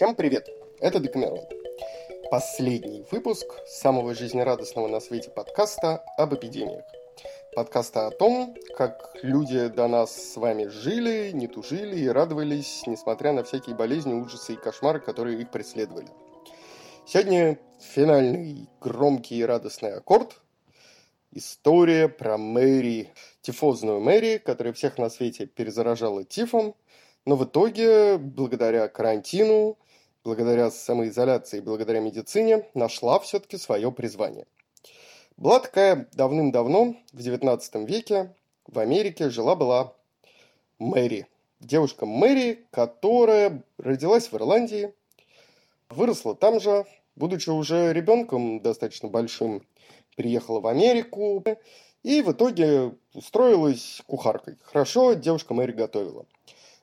Всем привет! Это Декамерон. Последний выпуск самого жизнерадостного на свете подкаста об эпидемиях. Подкаста о том, как люди до нас с вами жили, не тужили и радовались, несмотря на всякие болезни, ужасы и кошмары, которые их преследовали. Сегодня финальный громкий и радостный аккорд. История про Мэри, тифозную Мэри, которая всех на свете перезаражала тифом, но в итоге, благодаря карантину, благодаря самоизоляции, благодаря медицине, нашла все-таки свое призвание. Была такая давным-давно, в XIX веке, в Америке жила-была Мэри. Девушка Мэри, которая родилась в Ирландии, выросла там же, будучи уже ребенком достаточно большим, приехала в Америку и в итоге устроилась кухаркой. Хорошо девушка Мэри готовила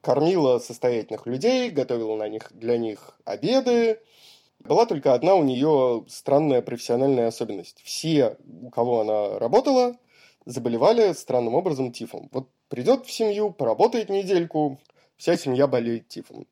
кормила состоятельных людей, готовила на них, для них обеды. Была только одна у нее странная профессиональная особенность. Все, у кого она работала, заболевали странным образом тифом. Вот придет в семью, поработает недельку, вся семья болеет тифом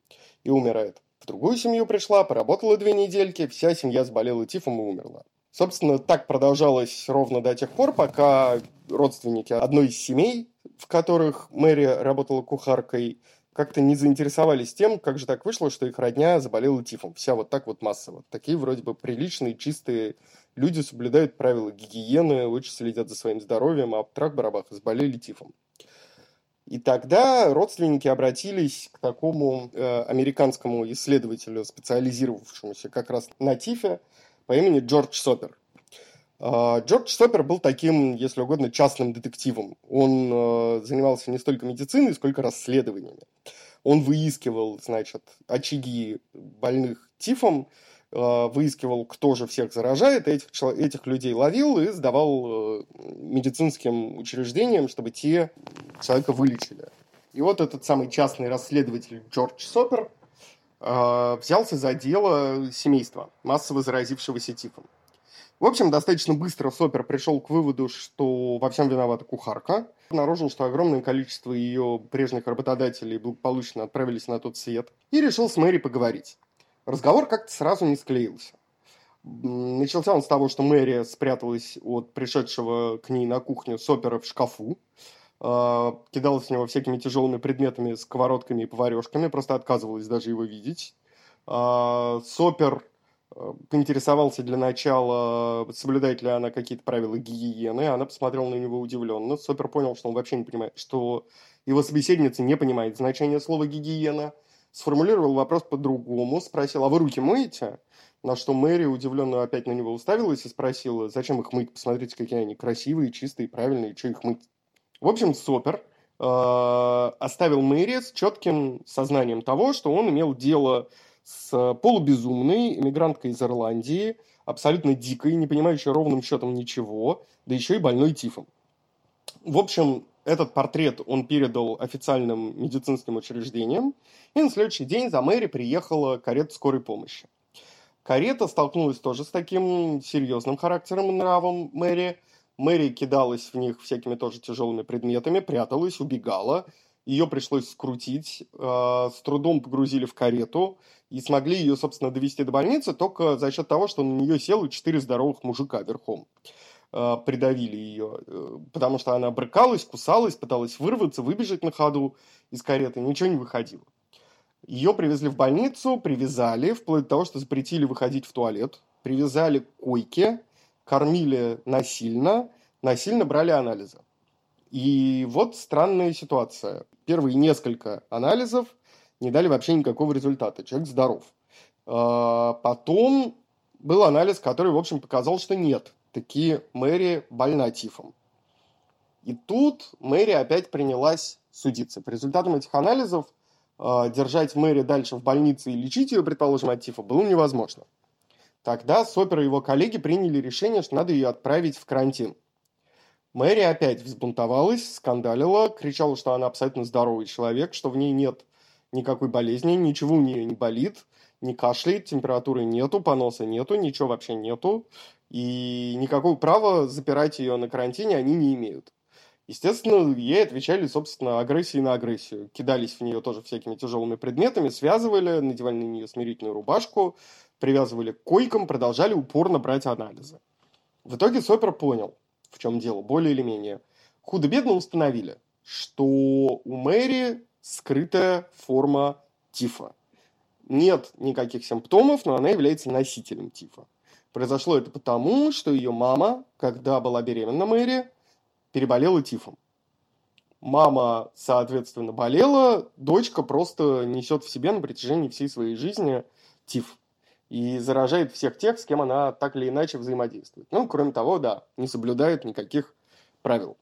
и умирает. В другую семью пришла, поработала две недельки, вся семья заболела тифом и умерла. Собственно, так продолжалось ровно до тех пор, пока родственники одной из семей, в которых Мэри работала кухаркой, как-то не заинтересовались тем, как же так вышло, что их родня заболела тифом. Вся вот так вот массово. Такие вроде бы приличные, чистые люди соблюдают правила гигиены, очень следят за своим здоровьем, а в трах-барабах заболели тифом. И тогда родственники обратились к такому э, американскому исследователю, специализировавшемуся как раз на тифе, по имени Джордж Сопер. А, Джордж Сопер был таким, если угодно, частным детективом. Он э, занимался не столько медициной, сколько расследованиями. Он выискивал, значит, очаги больных тифом, э, выискивал, кто же всех заражает, этих, этих людей ловил и сдавал э, медицинским учреждениям, чтобы те человека вылечили. И вот этот самый частный расследователь Джордж Сопер взялся за дело семейства, массово заразившегося тифом. В общем, достаточно быстро Сопер пришел к выводу, что во всем виновата кухарка. Обнаружил, что огромное количество ее прежних работодателей благополучно отправились на тот свет. И решил с Мэри поговорить. Разговор как-то сразу не склеился. Начался он с того, что Мэри спряталась от пришедшего к ней на кухню Сопера в шкафу. А, кидалась в него всякими тяжелыми предметами, сковородками и поварешками. Просто отказывалась даже его видеть. А, Сопер поинтересовался для начала, соблюдает ли она какие-то правила гигиены. Она посмотрела на него удивленно. Супер понял, что он вообще не понимает, что его собеседница не понимает значения слова гигиена. Сформулировал вопрос по-другому, спросил, а вы руки моете? На что Мэри удивленно опять на него уставилась и спросила, зачем их мыть? Посмотрите, какие они красивые, чистые, правильные, что их мыть? В общем, Сопер э, оставил Мэри с четким сознанием того, что он имел дело с полубезумной иммигранткой из Ирландии, абсолютно дикой, не понимающей ровным счетом ничего, да еще и больной тифом. В общем, этот портрет он передал официальным медицинским учреждениям, и на следующий день за Мэри приехала карета скорой помощи. Карета столкнулась тоже с таким серьезным характером и нравом Мэри. Мэри кидалась в них всякими тоже тяжелыми предметами, пряталась, убегала. Ее пришлось скрутить, э, с трудом погрузили в карету, и смогли ее, собственно, довести до больницы только за счет того, что на нее село четыре здоровых мужика верхом. Э, придавили ее, э, потому что она брыкалась, кусалась, пыталась вырваться, выбежать на ходу из кареты, ничего не выходило. Ее привезли в больницу, привязали, вплоть до того, что запретили выходить в туалет, привязали к койке, кормили насильно, насильно брали анализы. И вот странная ситуация. Первые несколько анализов не дали вообще никакого результата. Человек здоров. А, потом был анализ, который, в общем, показал, что нет. Такие Мэри больна тифом. И тут Мэри опять принялась судиться. По результатам этих анализов э, держать Мэри дальше в больнице и лечить ее, предположим, от тифа было невозможно. Тогда Сопер и его коллеги приняли решение, что надо ее отправить в карантин. Мэри опять взбунтовалась, скандалила, кричала, что она абсолютно здоровый человек, что в ней нет никакой болезни, ничего у нее не болит, не кашляет, температуры нету, поноса нету, ничего вообще нету. И никакого права запирать ее на карантине они не имеют. Естественно, ей отвечали, собственно, агрессией на агрессию. Кидались в нее тоже всякими тяжелыми предметами, связывали, надевали на нее смирительную рубашку, привязывали к койкам, продолжали упорно брать анализы. В итоге Сопер понял, в чем дело, более или менее. Худо-бедно установили, что у Мэри скрытая форма тифа. Нет никаких симптомов, но она является носителем тифа. Произошло это потому, что ее мама, когда была беременна Мэри, переболела тифом. Мама, соответственно, болела, дочка просто несет в себе на протяжении всей своей жизни тиф. И заражает всех тех, с кем она так или иначе взаимодействует. Ну, кроме того, да, не соблюдает никаких правил.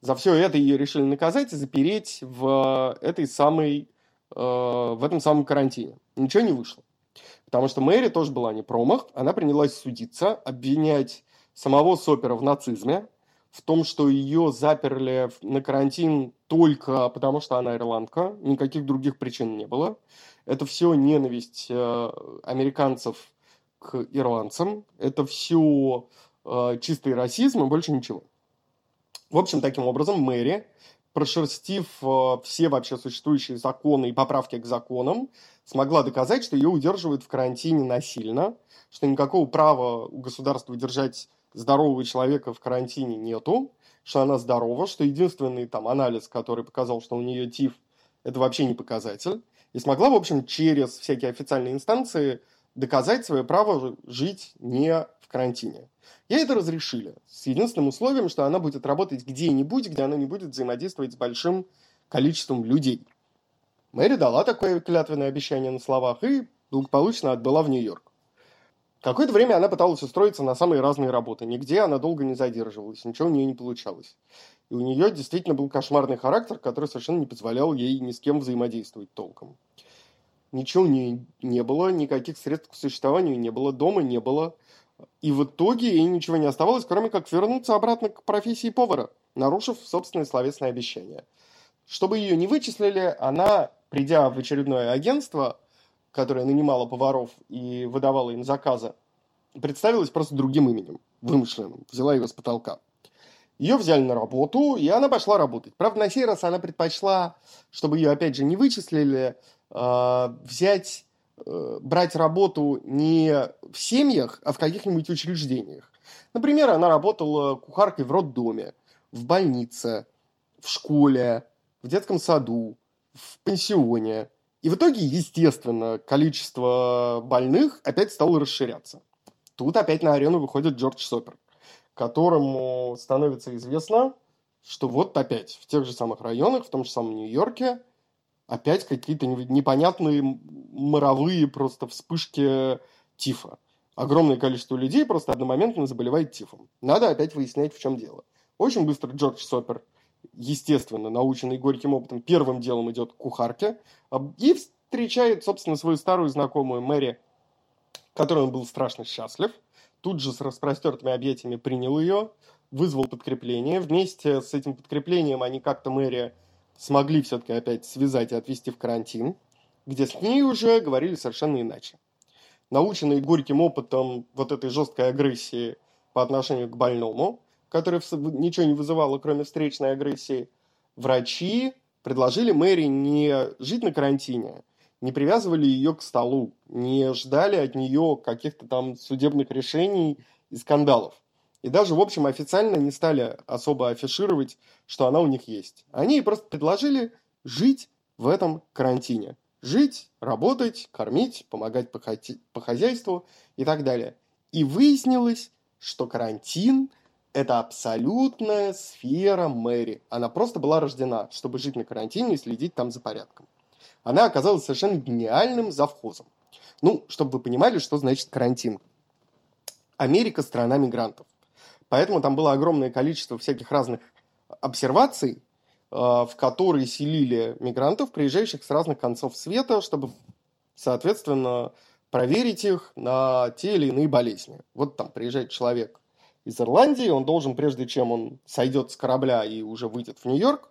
За все это ее решили наказать и запереть в этой самой, э, в этом самом карантине. Ничего не вышло. Потому что Мэри тоже была не промах. Она принялась судиться, обвинять самого Сопера в нацизме, в том, что ее заперли на карантин только потому, что она ирландка. Никаких других причин не было. Это все ненависть э, американцев к ирландцам. Это все э, чистый расизм и больше ничего. В общем, таким образом, Мэри, прошерстив э, все вообще существующие законы и поправки к законам, смогла доказать, что ее удерживают в карантине насильно, что никакого права у государства держать здорового человека в карантине нету, что она здорова, что единственный там анализ, который показал, что у нее ТИФ, это вообще не показатель. И смогла, в общем, через всякие официальные инстанции доказать свое право жить не в карантине. Ей это разрешили, с единственным условием, что она будет работать где-нибудь, где она не будет взаимодействовать с большим количеством людей – Мэри дала такое клятвенное обещание на словах и благополучно отбыла в Нью-Йорк. Какое-то время она пыталась устроиться на самые разные работы. Нигде она долго не задерживалась, ничего у нее не получалось. И у нее действительно был кошмарный характер, который совершенно не позволял ей ни с кем взаимодействовать толком. Ничего у нее не было, никаких средств к существованию не было, дома не было. И в итоге ей ничего не оставалось, кроме как вернуться обратно к профессии повара, нарушив собственное словесное обещание. Чтобы ее не вычислили, она придя в очередное агентство, которое нанимало поваров и выдавало им заказы, представилась просто другим именем, вымышленным, взяла его с потолка. Ее взяли на работу, и она пошла работать. Правда, на сей раз она предпочла, чтобы ее, опять же, не вычислили, э, взять, э, брать работу не в семьях, а в каких-нибудь учреждениях. Например, она работала кухаркой в роддоме, в больнице, в школе, в детском саду, в пансионе. И в итоге, естественно, количество больных опять стало расширяться. Тут опять на арену выходит Джордж Сопер, которому становится известно, что вот опять в тех же самых районах, в том же самом Нью-Йорке, опять какие-то непонятные моровые просто вспышки тифа. Огромное количество людей просто одномоментно заболевает тифом. Надо опять выяснять, в чем дело. Очень быстро Джордж Сопер – естественно, наученный горьким опытом, первым делом идет к кухарке и встречает, собственно, свою старую знакомую Мэри, которой он был страшно счастлив. Тут же с распростертыми объятиями принял ее, вызвал подкрепление. Вместе с этим подкреплением они как-то Мэри смогли все-таки опять связать и отвезти в карантин, где с ней уже говорили совершенно иначе. Наученный горьким опытом вот этой жесткой агрессии по отношению к больному, которая ничего не вызывала, кроме встречной агрессии, врачи предложили Мэри не жить на карантине, не привязывали ее к столу, не ждали от нее каких-то там судебных решений и скандалов. И даже, в общем, официально не стали особо афишировать, что она у них есть. Они ей просто предложили жить в этом карантине. Жить, работать, кормить, помогать по, по хозяйству и так далее. И выяснилось, что карантин это абсолютная сфера Мэри. Она просто была рождена, чтобы жить на карантине и следить там за порядком. Она оказалась совершенно гениальным завхозом. Ну, чтобы вы понимали, что значит карантин. Америка – страна мигрантов. Поэтому там было огромное количество всяких разных обсерваций, э, в которые селили мигрантов, приезжающих с разных концов света, чтобы, соответственно, проверить их на те или иные болезни. Вот там приезжает человек из Ирландии, он должен, прежде чем он сойдет с корабля и уже выйдет в Нью-Йорк,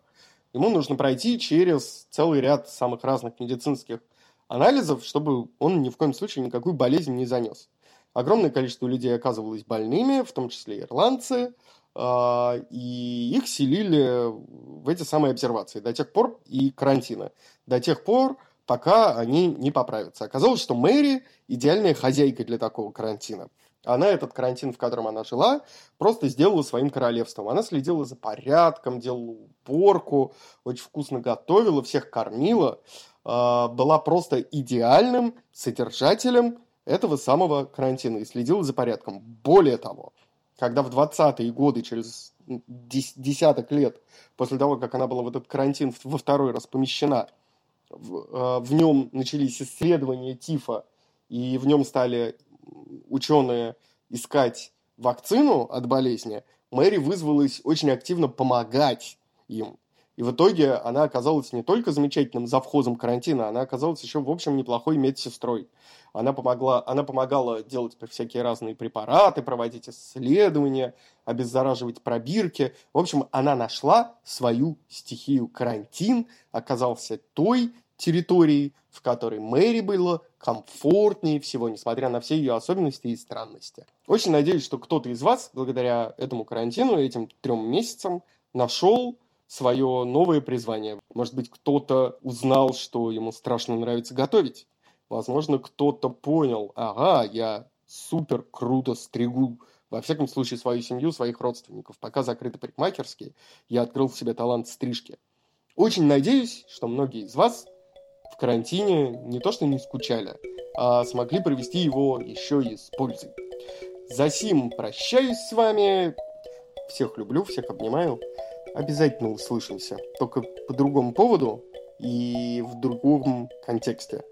ему нужно пройти через целый ряд самых разных медицинских анализов, чтобы он ни в коем случае никакую болезнь не занес. Огромное количество людей оказывалось больными, в том числе ирландцы. а, и их селили в эти самые обсервации до тех пор и карантина. До тех пор, пока они не поправятся. Оказалось, что Мэри идеальная хозяйка для такого карантина. Она этот карантин, в котором она жила, просто сделала своим королевством. Она следила за порядком, делала уборку, очень вкусно готовила, всех кормила, а, была просто идеальным содержателем этого самого карантина и следила за порядком. Более того, когда в 20-е годы, через десяток лет после того, как она была в этот карантин во второй раз помещена, в нем начались исследования ТИФа, и в нем стали ученые искать вакцину от болезни, Мэри вызвалась очень активно помогать им. И в итоге она оказалась не только замечательным завхозом карантина, она оказалась еще, в общем, неплохой медсестрой. Она помогла, она помогала делать всякие разные препараты, проводить исследования, обеззараживать пробирки. В общем, она нашла свою стихию. Карантин оказался той территорией, в которой Мэри было комфортнее всего, несмотря на все ее особенности и странности. Очень надеюсь, что кто-то из вас, благодаря этому карантину, этим трем месяцам, нашел свое новое призвание. Может быть, кто-то узнал, что ему страшно нравится готовить. Возможно, кто-то понял, ага, я супер круто стригу, во всяком случае, свою семью, своих родственников. Пока закрыты парикмахерские, я открыл в себе талант стрижки. Очень надеюсь, что многие из вас в карантине не то что не скучали, а смогли провести его еще и с пользой. За сим прощаюсь с вами. Всех люблю, всех обнимаю обязательно услышимся, только по другому поводу и в другом контексте.